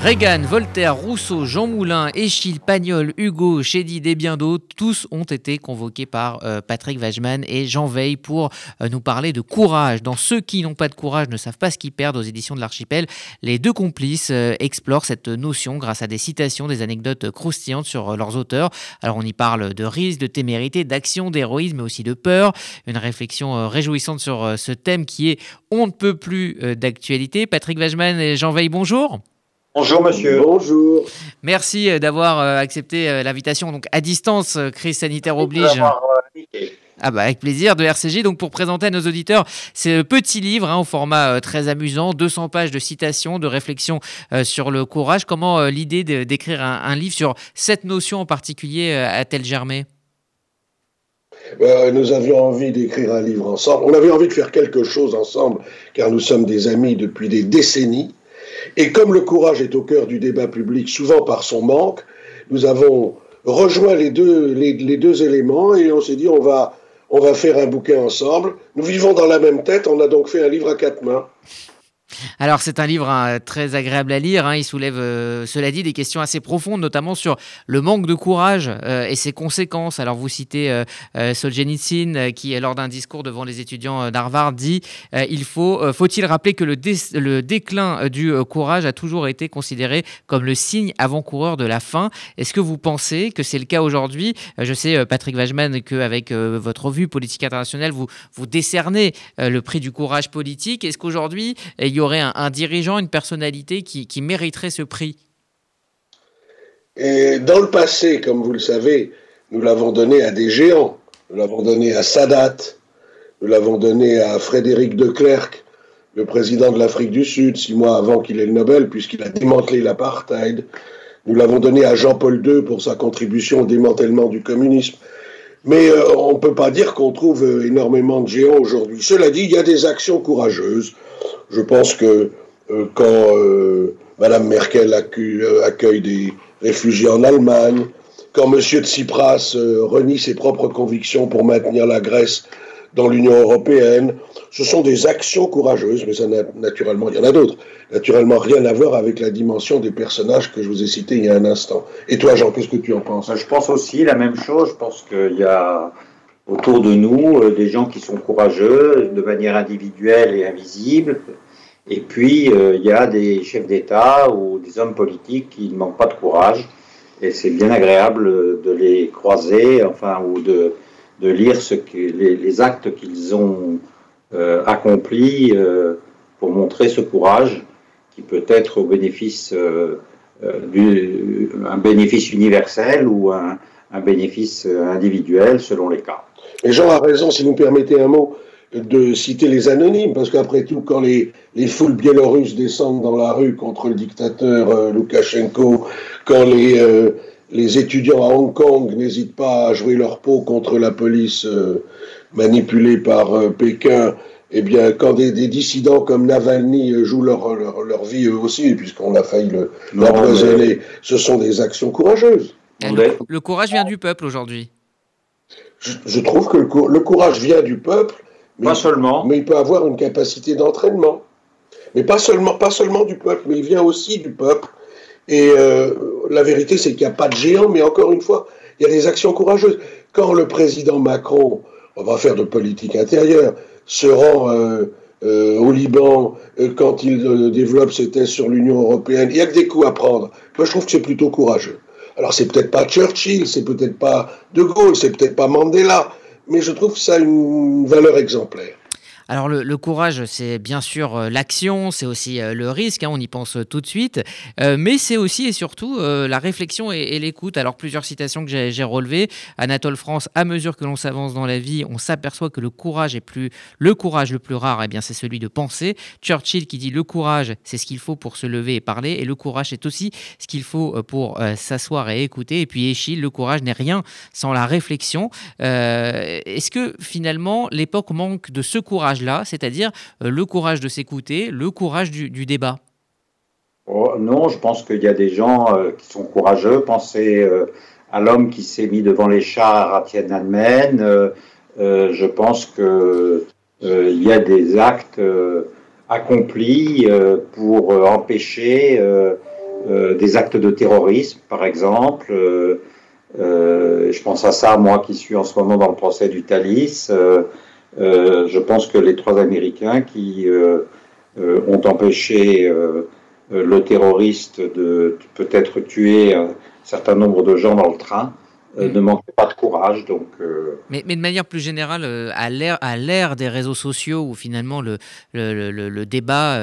Reagan, Voltaire, Rousseau, Jean Moulin, Échille, Pagnol, Hugo, Chédid et bien d'autres, tous ont été convoqués par euh, Patrick Wajman et Jean Veil pour euh, nous parler de courage. Dans Ceux qui n'ont pas de courage ne savent pas ce qu'ils perdent aux éditions de l'Archipel, les deux complices euh, explorent cette notion grâce à des citations, des anecdotes croustillantes sur leurs auteurs. Alors on y parle de risque, de témérité, d'action, d'héroïsme, mais aussi de peur. Une réflexion réjouissante sur ce thème qui est on ne peut plus d'actualité. Patrick Wajman et Jean Veil, bonjour. Bonjour monsieur. Bonjour. Merci euh, d'avoir euh, accepté euh, l'invitation. Donc à distance, crise sanitaire oblige. Ah bah avec plaisir de RCG. Donc pour présenter à nos auditeurs ce petit livre hein, au format très amusant, 200 pages de citations, de réflexions sur le courage. Comment l'idée d'écrire un, livre sur cette notion en particulier a-t-elle germé? Nous avions envie d'écrire un livre ensemble. On avait envie de faire quelque chose ensemble, car nous sommes des amis depuis des décennies. Et comme le courage est au cœur du débat public, souvent par son manque, nous avons rejoint les deux, éléments et on s'est dit on va, on va faire un bouquin ensemble. Nous vivons dans la même tête, on a donc fait un livre à quatre mains. Alors c'est un livre hein, très agréable à lire, hein. il soulève, euh, cela dit, des questions assez profondes, notamment sur le manque de courage euh, et ses conséquences. Alors vous citez euh, Solzhenitsyn qui, lors d'un discours devant les étudiants d'Harvard, dit il faut, faut-il rappeler que le, déclin du courage a toujours été considéré comme le signe avant-coureur de la fin? Est-ce que vous pensez que c'est le cas aujourd'hui? Je sais, Patrick Wajman, qu'avec votre revue Politique internationale, vous, vous décernez le prix du courage politique. Est-ce qu'aujourd'hui, y aurait un, dirigeant, une personnalité qui, mériterait ce prix? Et Dans le passé, comme vous le savez, nous l'avons donné à des géants. Nous l'avons donné à Sadat, nous l'avons donné à Frédéric de Klerk, le président de l'Afrique du Sud, six mois avant qu'il ait le Nobel, puisqu'il a démantelé l'apartheid. Nous l'avons donné à Jean-Paul II pour sa contribution au démantèlement du communisme. Mais euh, on ne peut pas dire qu'on trouve euh, énormément de géants aujourd'hui. Cela dit, il y a des actions courageuses. Je pense que euh, quand euh, Mme Merkel euh, accueille des réfugiés en Allemagne, quand M. Tsipras renie ses propres convictions pour maintenir la Grèce dans l'Union européenne, ce sont des actions courageuses, mais ça, naturellement, il y en a d'autres. Naturellement, rien à voir avec la dimension des personnages que je vous ai cités il y a un instant. Et toi, Jean, qu'est-ce que tu en penses? Je pense aussi la même chose. Je pense qu'il y a autour de nous euh, des gens qui sont courageux de manière individuelle et invisible. Et puis, euh, il y a des chefs d'État ou des hommes politiques qui ne manquent pas de courage. Et c'est bien agréable de les croiser, enfin, ou de, de lire les, actes qu'ils ont euh, accomplis pour montrer ce courage qui peut être au bénéfice, un bénéfice universel ou un, un bénéfice individuel selon les cas. Et Jean a raison, si vous me permettez un mot, de citer les anonymes, parce qu'après tout, quand les, les, foules biélorusses descendent dans la rue contre le dictateur euh, Loukachenko, quand les, euh, les étudiants à Hong Kong n'hésitent pas à jouer leur peau contre la police euh, manipulée par Pékin, eh bien, quand des, dissidents comme Navalny jouent leur, leur, vie eux aussi, puisqu'on a failli l'empoisonner, ce sont des actions courageuses. le courage vient du peuple aujourd'hui je, trouve que le, courage vient du peuple, mais, pas seulement. mais il peut avoir une capacité d'entraînement. Mais pas seulement, pas seulement du peuple, mais il vient aussi du peuple. Et euh, la vérité, c'est qu'il n'y a pas de géant, mais encore une fois, il y a des actions courageuses. Quand le président Macron, on va faire de politique intérieure, se rend euh, euh, au Liban, quand il développe ses thèses sur l'Union européenne, il y a que des coups à prendre. Moi, je trouve que c'est plutôt courageux. Alors c'est peut-être pas Churchill, c'est peut-être pas De Gaulle, c'est peut-être pas Mandela, mais je trouve ça une valeur exemplaire. Alors le, courage, c'est bien sûr euh, l'action, c'est aussi euh, le risque, hein, on y pense euh, tout de suite, mais c'est aussi et surtout la réflexion et, l'écoute. Alors plusieurs citations que j'ai relevées. Anatole France, à mesure que l'on s'avance dans la vie, on s'aperçoit que le courage est plus le courage le plus rare, eh bien c'est celui de penser. Churchill qui dit le courage, c'est ce qu'il faut pour se lever et parler, et le courage c'est aussi ce qu'il faut pour s'asseoir et écouter. Et puis Échille, le courage n'est rien sans la réflexion. Est-ce que finalement l'époque manque de ce courage? Là cest c'est-à-dire euh, le courage de s'écouter, le courage du, débat oh, Non, je pense qu'il y a des gens euh, qui sont courageux. Pensez euh, à l'homme qui s'est mis devant les chars à Tiananmen. je pense qu'il il y a des actes accomplis pour empêcher des actes de terrorisme, par exemple. je pense à ça, moi qui suis en ce moment dans le procès du Thalys. Je pense que les trois Américains qui ont empêché le terroriste de peut-être tuer un certain nombre de gens dans le train, euh, ne manquait pas de courage. Donc, euh, mais, mais, de manière plus générale, euh, à l'ère des réseaux sociaux où finalement le, le, le, débat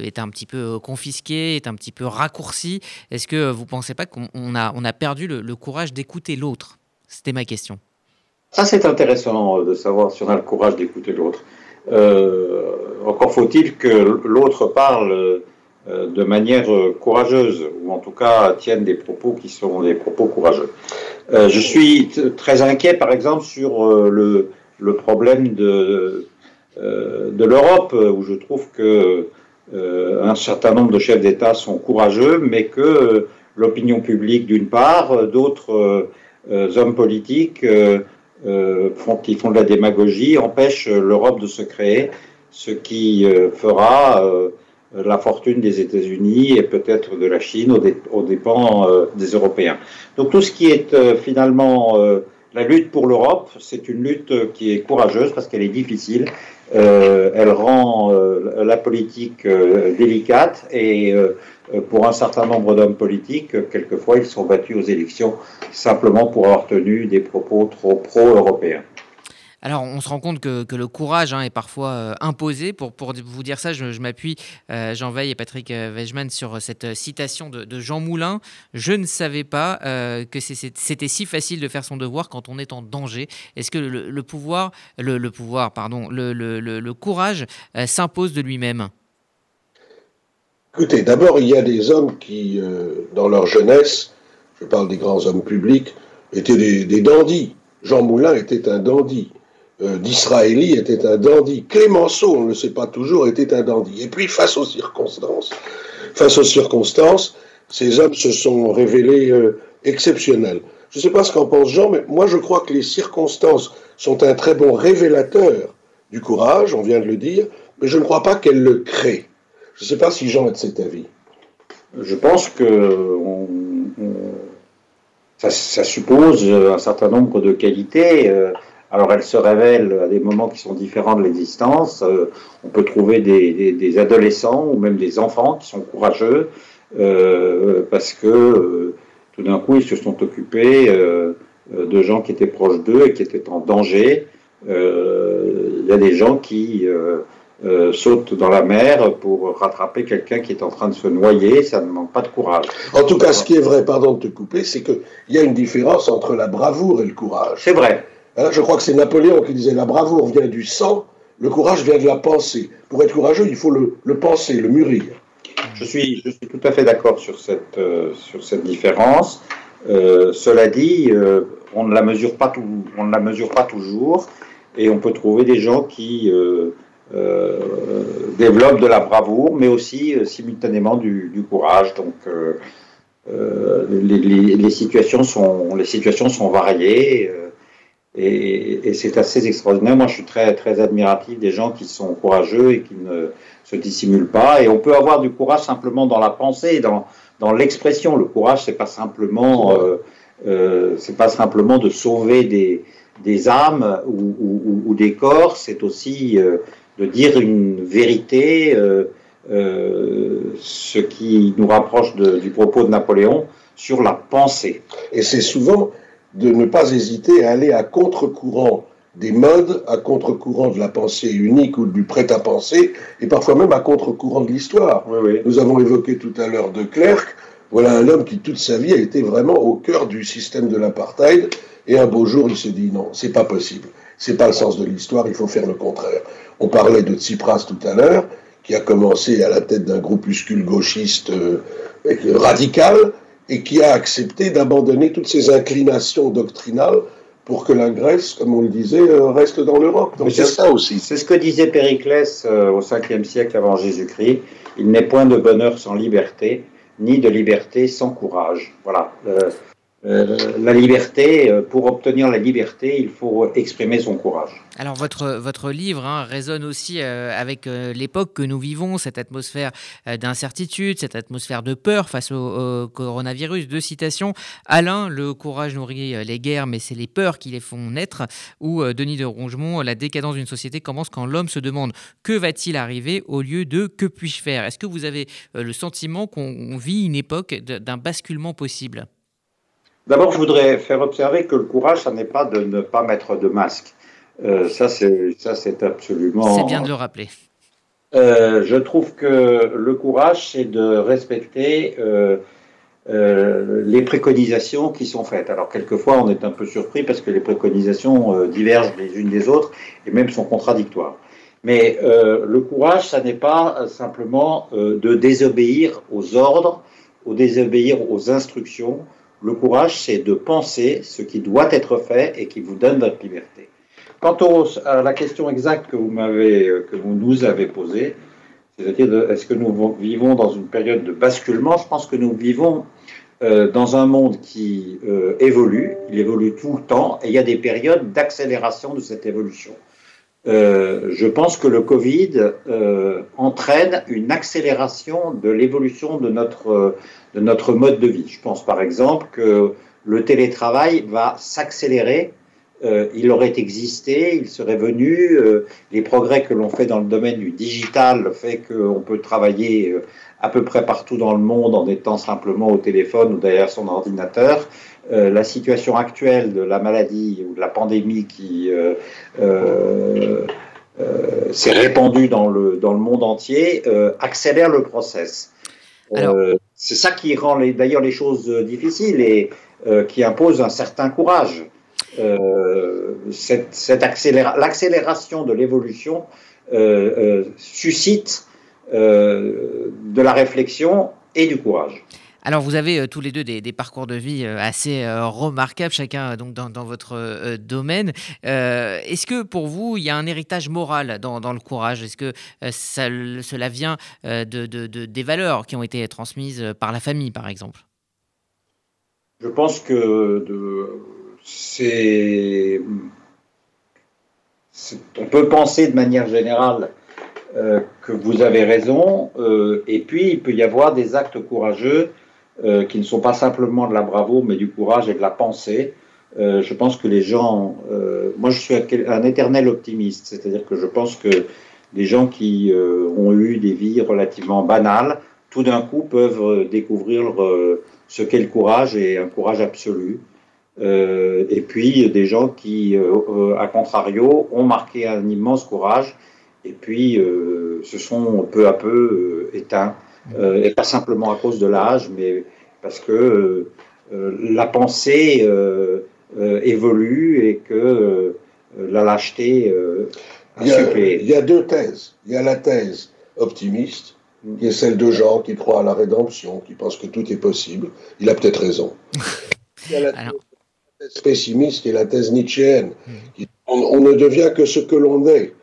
est un petit peu confisqué, est un petit peu raccourci, est-ce que vous ne pensez pas qu'on a, on a perdu le, courage d'écouter l'autre? C'était ma question. Ça, c'est intéressant de savoir si on a le courage d'écouter l'autre. encore faut-il que l'autre parle de manière courageuse, ou en tout cas tienne des propos qui sont des propos courageux. Euh, je suis très inquiet, par exemple, sur euh, le, le, problème de, euh, de l'Europe, où je trouve que un certain nombre de chefs d'État sont courageux, mais que l'opinion publique, d'une part, d'autres hommes politiques font, qui font de la démagogie, empêchent l'Europe de se créer, ce qui fera la fortune des États-Unis et peut-être de la Chine aux, dépens euh, des Européens. Donc tout ce qui est euh, finalement euh, la lutte pour l'Europe, c'est une lutte qui est courageuse parce qu'elle est difficile. elle rend la politique délicate et pour un certain nombre d'hommes politiques, quelquefois ils sont battus aux élections simplement pour avoir tenu des propos trop pro-européens. Alors, on se rend compte que, le courage hein, est parfois euh, imposé. Pour, pour, vous dire ça, je, m'appuie, euh, Jean Veil et Patrick euh, Weijman, sur cette citation de, Jean Moulin. Je ne savais pas que c'était si facile de faire son devoir quand on est en danger. Est-ce que le, pouvoir, le, pouvoir, pardon, le, courage s'impose de lui-même? Écoutez, d'abord, il y a des hommes qui, dans leur jeunesse, je parle des grands hommes publics, étaient des, des dandys. Jean Moulin était un dandy. Euh, d'Israéli était un dandy. Clémenceau, on ne le sait pas toujours, était un dandy. Et puis, face aux circonstances, face aux circonstances, ces hommes se sont révélés euh, exceptionnels. Je ne sais pas ce qu'en pense Jean, mais moi je crois que les circonstances sont un très bon révélateur du courage, on vient de le dire, mais je ne crois pas qu'elles le créent. Je ne sais pas si Jean est de cet avis. Je pense que ça, suppose un certain nombre de qualités. Euh, alors elle se révèle à des moments qui sont différents de l'existence. Euh, on peut trouver des, adolescents ou même des enfants qui sont courageux euh, parce que euh, tout d'un coup ils se sont occupés de gens qui étaient proches d'eux et qui étaient en danger. Il y a des gens qui sautent dans la mer pour rattraper quelqu'un qui est en train de se noyer, ça ne manque pas de courage. En tout cas, ce qui est vrai, pardon de te couper, c'est qu'il y a une différence entre la bravoure et le courage. C'est vrai. Hein, je crois que c'est Napoléon qui disait la bravoure vient du sang, le courage vient de la pensée. Pour être courageux, il faut le, penser, le mûrir. Je suis, je suis tout à fait d'accord sur cette, euh, sur cette différence. Euh, cela dit, euh, on, ne la mesure pas tout, on ne la mesure pas toujours et on peut trouver des gens qui développent de la bravoure, mais aussi simultanément du, courage. Donc, les, les, situations sont, les situations sont variées. Et, c'est assez extraordinaire. Moi, je suis très, très admiratif des gens qui sont courageux et qui ne se dissimulent pas. Et on peut avoir du courage simplement dans la pensée, dans, dans l'expression. Le courage, c'est pas euh, euh, pas simplement de sauver des, des âmes ou, des corps. C'est aussi euh, de dire une vérité, euh, euh, ce qui nous rapproche de, du propos de Napoléon sur la pensée. Et c'est souvent de ne pas hésiter à aller à contre-courant des modes, à contre-courant de la pensée unique ou du prêt-à-penser, et parfois même à contre-courant de l'histoire. Nous avons évoqué tout à l'heure de Clerc. Voilà un homme qui toute sa vie a été vraiment au cœur du système de l'apartheid, et un beau jour il se dit non, c'est pas possible, c'est pas le sens de l'histoire, il faut faire le contraire. On parlait de Tsipras tout à l'heure, qui a commencé à la tête d'un groupuscule gauchiste euh, radical, et qui a accepté d'abandonner toutes ses inclinations doctrinales pour que la Grèce, comme on le disait, euh, reste dans l'Europe. Donc c'est ça aussi. C'est ce que disait Périclès euh, au 5e siècle avant Jésus-Christ. Il n'est point de bonheur sans liberté, ni de liberté sans courage. Voilà. Euh, euh, la liberté, euh, pour obtenir la liberté, il faut exprimer son courage. Alors votre, votre livre hein, résonne aussi euh, avec l'époque que nous vivons, cette atmosphère d'incertitude, cette atmosphère de peur face au, coronavirus. Deux citations. Alain, le courage nourrit les guerres, mais c'est les peurs qui les font naître. Ou Denis de Rongemont, la décadence d'une société commence quand l'homme se demande que va-t-il arriver au lieu de que puis-je faire? Est-ce que vous avez le sentiment qu'on vit une époque d'un basculement possible? D'abord, je voudrais faire observer que le courage, ça n'est pas de ne pas mettre de masque. Euh, ça, c'est absolument. C'est bien de le rappeler. Euh, je trouve que le courage, c'est de respecter euh, les préconisations qui sont faites. Alors, quelquefois, on est un peu surpris parce que les préconisations divergent les unes des autres et même sont contradictoires. Mais le courage, ça n'est pas simplement de désobéir aux ordres, ou désobéir aux instructions, le courage, c'est de penser ce qui doit être fait et qui vous donne votre liberté. Quant à la question exacte que vous vous nous avez posée, c'est-à-dire est-ce que nous vivons dans une période de basculement? Je pense que nous vivons euh, dans un monde qui euh, évolue, il évolue tout le temps, et il y a des périodes d'accélération de cette évolution. Euh, je pense que le Covid entraîne une accélération de l'évolution de notre de notre mode de vie. Je pense par exemple que le télétravail va s'accélérer. Euh, il aurait existé, il serait venu. Euh, les progrès que l'on fait dans le domaine du digital fait qu'on peut travailler euh, à peu près partout dans le monde en étant simplement au téléphone ou derrière son ordinateur. La situation actuelle de la maladie ou de la pandémie qui s'est répandue dans le, dans le monde entier accélère le process. Euh, c'est ça qui rend d'ailleurs les choses euh, difficiles et euh, qui impose un certain courage. cette, l'accélération de l'évolution suscite de la réflexion et du courage. Alors, vous avez tous les deux des, parcours de vie assez remarquables, chacun donc dans, votre domaine. Est-ce que pour vous, il y a un héritage moral dans, le courage? Est-ce que cela vient de, des valeurs qui ont été transmises par la famille, par exemple? Je pense que c'est. On peut penser de manière générale que vous avez raison, et puis il peut y avoir des actes courageux euh, qui ne sont pas simplement de la bravo, mais du courage et de la pensée. Euh, je pense que les gens, euh, moi je suis un éternel optimiste, c'est-à-dire que je pense que des gens qui ont eu des vies relativement banales, tout d'un coup peuvent découvrir ce qu'est le courage et un courage absolu. et puis des gens qui, à contrario, ont marqué un immense courage et puis se sont peu à peu éteints. Euh, et pas simplement à cause de l'âge, mais parce que euh, euh, la pensée évolue et que la lâcheté a il y a, il y a deux thèses. Il y a la thèse optimiste, qui est celle de gens qui croient à la rédemption, qui pensent que tout est possible. Il a peut-être raison. Il y a la thèse pessimiste, qui est la thèse nietzschéenne. Hmm. On, ne devient que ce que l'on est,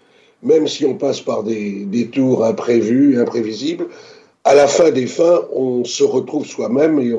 même si on passe par des, des tours imprévus, imprévisibles à la fin des fins, on se retrouve soi-même et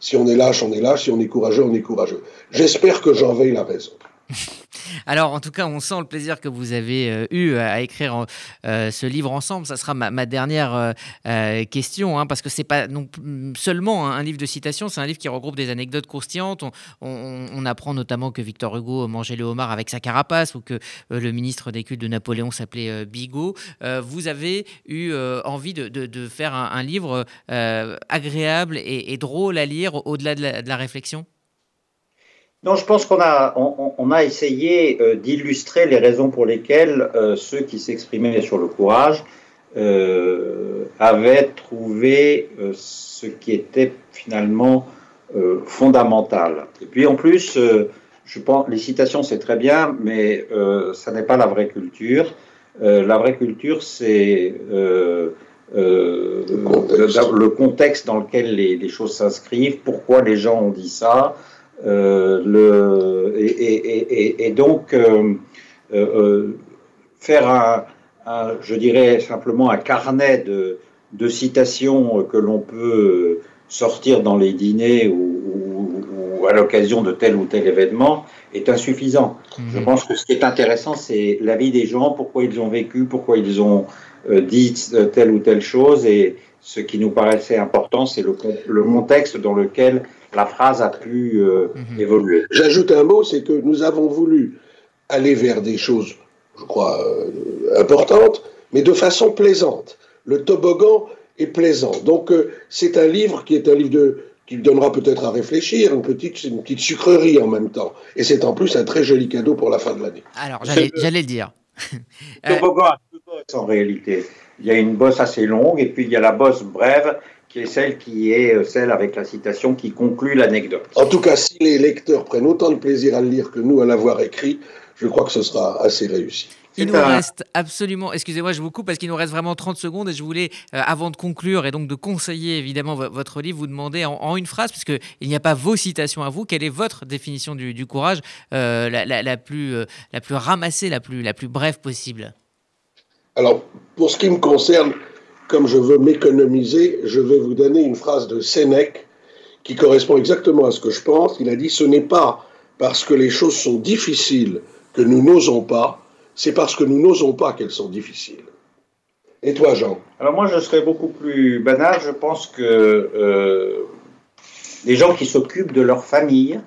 si on est lâche, on est lâche, si on est courageux, on est courageux. J'espère que j'en veille la raison. Alors, en tout cas, on sent le plaisir que vous avez euh, eu à écrire euh, ce livre ensemble. Ça sera ma, dernière euh, question, hein, parce que c'est pas non seulement un livre de citations, c'est un livre qui regroupe des anecdotes croustillantes. On, apprend notamment que Victor Hugo mangeait le homard avec sa carapace, ou que le ministre des cultes de Napoléon s'appelait Bigot. vous avez eu envie de, faire un, livre agréable et, drôle à lire au-delà de la réflexion? Non, je pense qu'on a, on, a essayé euh, d'illustrer les raisons pour lesquelles euh, ceux qui s'exprimaient sur le courage euh, avaient trouvé ce qui était finalement fondamental. Et puis en plus, je pense, les citations c'est très bien, mais ça n'est pas la vraie culture. la vraie culture, c'est le, contexte. dans lequel les, les choses s'inscrivent, pourquoi les gens ont dit ça. Euh, le, et, donc, euh, euh, faire un, je dirais simplement un carnet de, citations que l'on peut sortir dans les dîners ou, ou à l'occasion de tel ou tel événement est insuffisant. Je Mhm. pense que ce qui est intéressant, c'est la vie des gens, pourquoi ils ont vécu, pourquoi ils ont dit euh, telle ou telle chose, et ce qui nous paraissait important, c'est le, le contexte dans lequel la phrase a pu euh, Mhm. évoluer. J'ajoute un mot, c'est que nous avons voulu aller vers des choses, je crois, euh, importantes, mais de façon plaisante. Le toboggan est plaisant. Donc euh, c'est un livre qui est un livre de, qui donnera peut-être à réfléchir, une petite, une petite sucrerie en même temps. Et c'est en plus un très joli cadeau pour la fin de l'année. Alors, j'allais j'allais le dire. Le toboggan en réalité. Il y a une bosse assez longue, et puis il y a la bosse brève, qui est celle qui est euh, celle avec la citation qui conclut l'anecdote. En tout cas, si les lecteurs prennent autant de plaisir à le lire que nous à l'avoir écrit, je crois que ce sera assez réussi. Il nous un- reste absolument, excusez-moi, je vous coupe parce qu'il nous reste vraiment 30 secondes et je voulais, euh, avant de conclure et donc de conseiller évidemment vo- votre livre, vous demander en, en une phrase, puisqu'il n'y a pas vos citations à vous, quelle est votre définition du, du courage euh, la, la- la plus, euh, la plus ramassée, la plus, la plus brève possible? Alors, pour ce qui me concerne, comme je veux m'économiser, je vais vous donner une phrase de Sénèque qui correspond exactement à ce que je pense. Il a dit Ce n'est pas parce que les choses sont difficiles que nous n'osons pas, c'est parce que nous n'osons pas qu'elles sont difficiles. Et toi, Jean? Alors moi, je serais beaucoup plus banal. Je pense que euh, les gens qui s'occupent de leur famille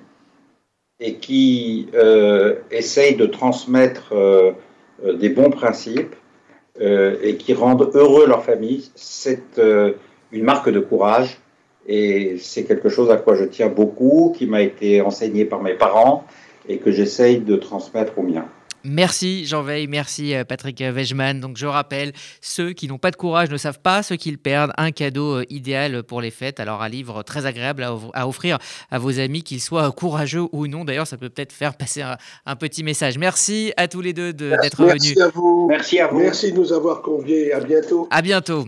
et qui euh, essayent de transmettre euh, des bons principes et qui rendent heureux leur famille, c'est euh, une marque de courage et c'est quelque chose à quoi je tiens beaucoup, qui m'a été enseigné par mes parents et que j'essaye de transmettre aux miens. Merci Jean Veil, merci euh, Patrick Wegeman. Donc je rappelle, ceux qui n'ont pas de courage ne savent pas ce qu'ils perdent. Un cadeau euh, idéal pour les fêtes. Alors un livre très agréable à, off- à offrir à vos amis, qu'ils soient courageux ou non. D'ailleurs, ça peut peut-être faire passer un, un petit message. Merci à tous les deux de- d'être venus. Merci à vous. Merci à vous. Merci de nous avoir conviés. À bientôt. À bientôt.